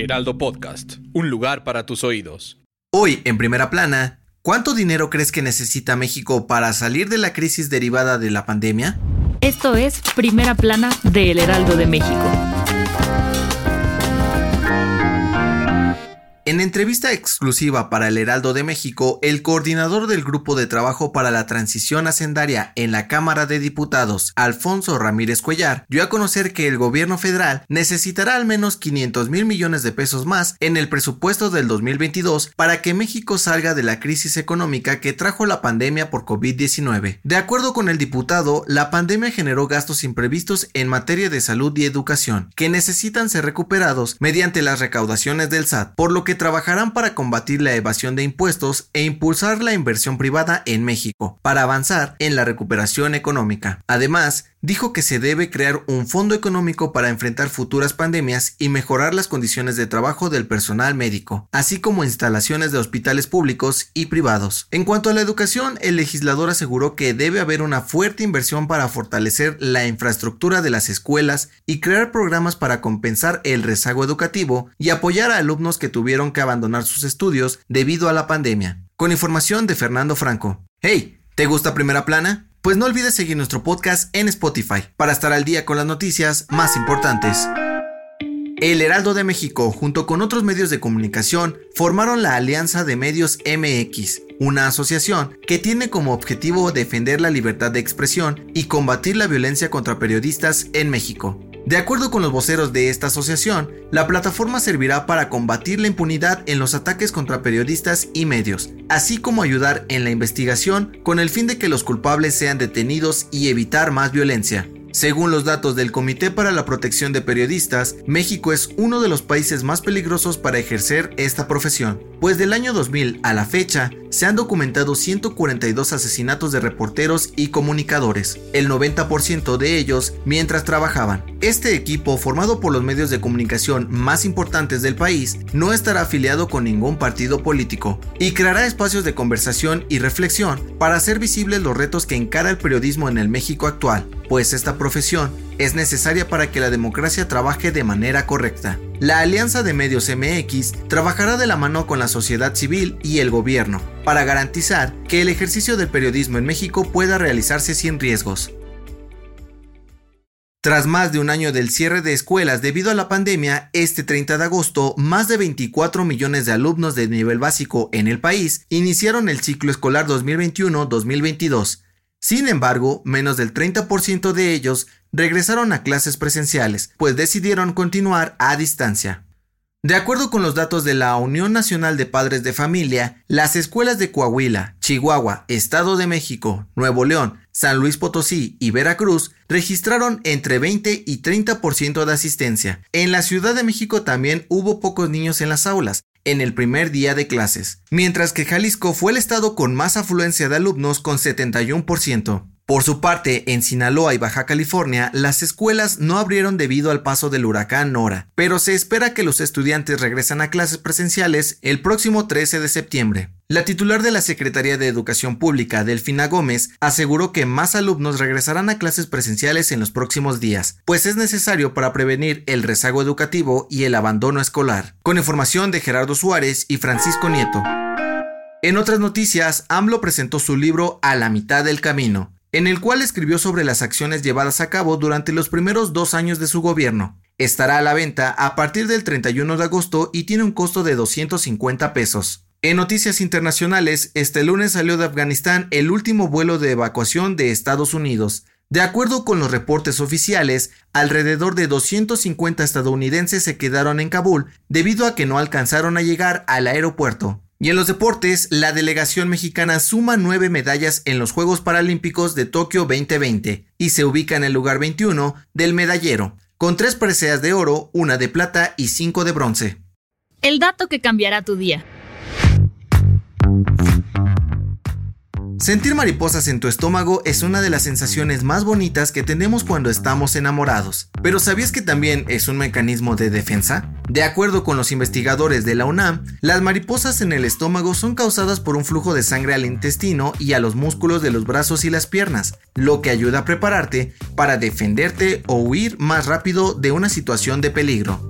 Heraldo Podcast, un lugar para tus oídos. Hoy, en primera plana, ¿cuánto dinero crees que necesita México para salir de la crisis derivada de la pandemia? Esto es Primera Plana de El Heraldo de México. En entrevista exclusiva para el Heraldo de México, el coordinador del Grupo de Trabajo para la Transición Hacendaria en la Cámara de Diputados, Alfonso Ramírez Cuellar, dio a conocer que el gobierno federal necesitará al menos 500 mil millones de pesos más en el presupuesto del 2022 para que México salga de la crisis económica que trajo la pandemia por COVID-19. De acuerdo con el diputado, la pandemia generó gastos imprevistos en materia de salud y educación, que necesitan ser recuperados mediante las recaudaciones del SAT, por lo que trabajarán para combatir la evasión de impuestos e impulsar la inversión privada en México, para avanzar en la recuperación económica. Además, dijo que se debe crear un fondo económico para enfrentar futuras pandemias y mejorar las condiciones de trabajo del personal médico, así como instalaciones de hospitales públicos y privados. En cuanto a la educación, el legislador aseguró que debe haber una fuerte inversión para fortalecer la infraestructura de las escuelas y crear programas para compensar el rezago educativo y apoyar a alumnos que tuvieron que abandonar sus estudios debido a la pandemia. Con información de Fernando Franco. Hey, ¿te gusta Primera Plana? Pues no olvides seguir nuestro podcast en Spotify para estar al día con las noticias más importantes. El Heraldo de México, junto con otros medios de comunicación, formaron la Alianza de Medios MX, una asociación que tiene como objetivo defender la libertad de expresión y combatir la violencia contra periodistas en México. De acuerdo con los voceros de esta asociación, la plataforma servirá para combatir la impunidad en los ataques contra periodistas y medios, así como ayudar en la investigación con el fin de que los culpables sean detenidos y evitar más violencia. Según los datos del Comité para la Protección de Periodistas, México es uno de los países más peligrosos para ejercer esta profesión, pues del año 2000 a la fecha se han documentado 142 asesinatos de reporteros y comunicadores, el 90% de ellos mientras trabajaban. Este equipo, formado por los medios de comunicación más importantes del país, no estará afiliado con ningún partido político y creará espacios de conversación y reflexión para hacer visibles los retos que encara el periodismo en el México actual, pues esta profesión es necesaria para que la democracia trabaje de manera correcta. La Alianza de Medios MX trabajará de la mano con la sociedad civil y el gobierno para garantizar que el ejercicio del periodismo en México pueda realizarse sin riesgos. Tras más de un año del cierre de escuelas debido a la pandemia, este 30 de agosto, más de 24 millones de alumnos de nivel básico en el país iniciaron el ciclo escolar 2021-2022. Sin embargo, menos del 30% de ellos regresaron a clases presenciales, pues decidieron continuar a distancia. De acuerdo con los datos de la Unión Nacional de Padres de Familia, las escuelas de Coahuila, Chihuahua, Estado de México, Nuevo León, San Luis Potosí y Veracruz registraron entre 20 y 30% de asistencia. En la Ciudad de México también hubo pocos niños en las aulas, en el primer día de clases, mientras que Jalisco fue el estado con más afluencia de alumnos con 71%. Por su parte, en Sinaloa y Baja California, las escuelas no abrieron debido al paso del huracán Nora, pero se espera que los estudiantes regresen a clases presenciales el próximo 13 de septiembre. La titular de la Secretaría de Educación Pública, Delfina Gómez, aseguró que más alumnos regresarán a clases presenciales en los próximos días, pues es necesario para prevenir el rezago educativo y el abandono escolar. Con información de Gerardo Suárez y Francisco Nieto. En otras noticias, AMLO presentó su libro A la mitad del camino, en el cual escribió sobre las acciones llevadas a cabo durante los primeros dos años de su gobierno. Estará a la venta a partir del 31 de agosto y tiene un costo de 250 pesos. En noticias internacionales, este lunes salió de Afganistán el último vuelo de evacuación de Estados Unidos. De acuerdo con los reportes oficiales, alrededor de 250 estadounidenses se quedaron en Kabul debido a que no alcanzaron a llegar al aeropuerto. Y en los deportes, la delegación mexicana suma nueve medallas en los Juegos Paralímpicos de Tokio 2020 y se ubica en el lugar 21 del medallero, con tres preseas de oro, una de plata y cinco de bronce. El dato que cambiará tu día. Sentir mariposas en tu estómago es una de las sensaciones más bonitas que tenemos cuando estamos enamorados. Pero ¿sabías que también es un mecanismo de defensa? De acuerdo con los investigadores de la UNAM, las mariposas en el estómago son causadas por un flujo de sangre al intestino y a los músculos de los brazos y las piernas, lo que ayuda a prepararte para defenderte o huir más rápido de una situación de peligro.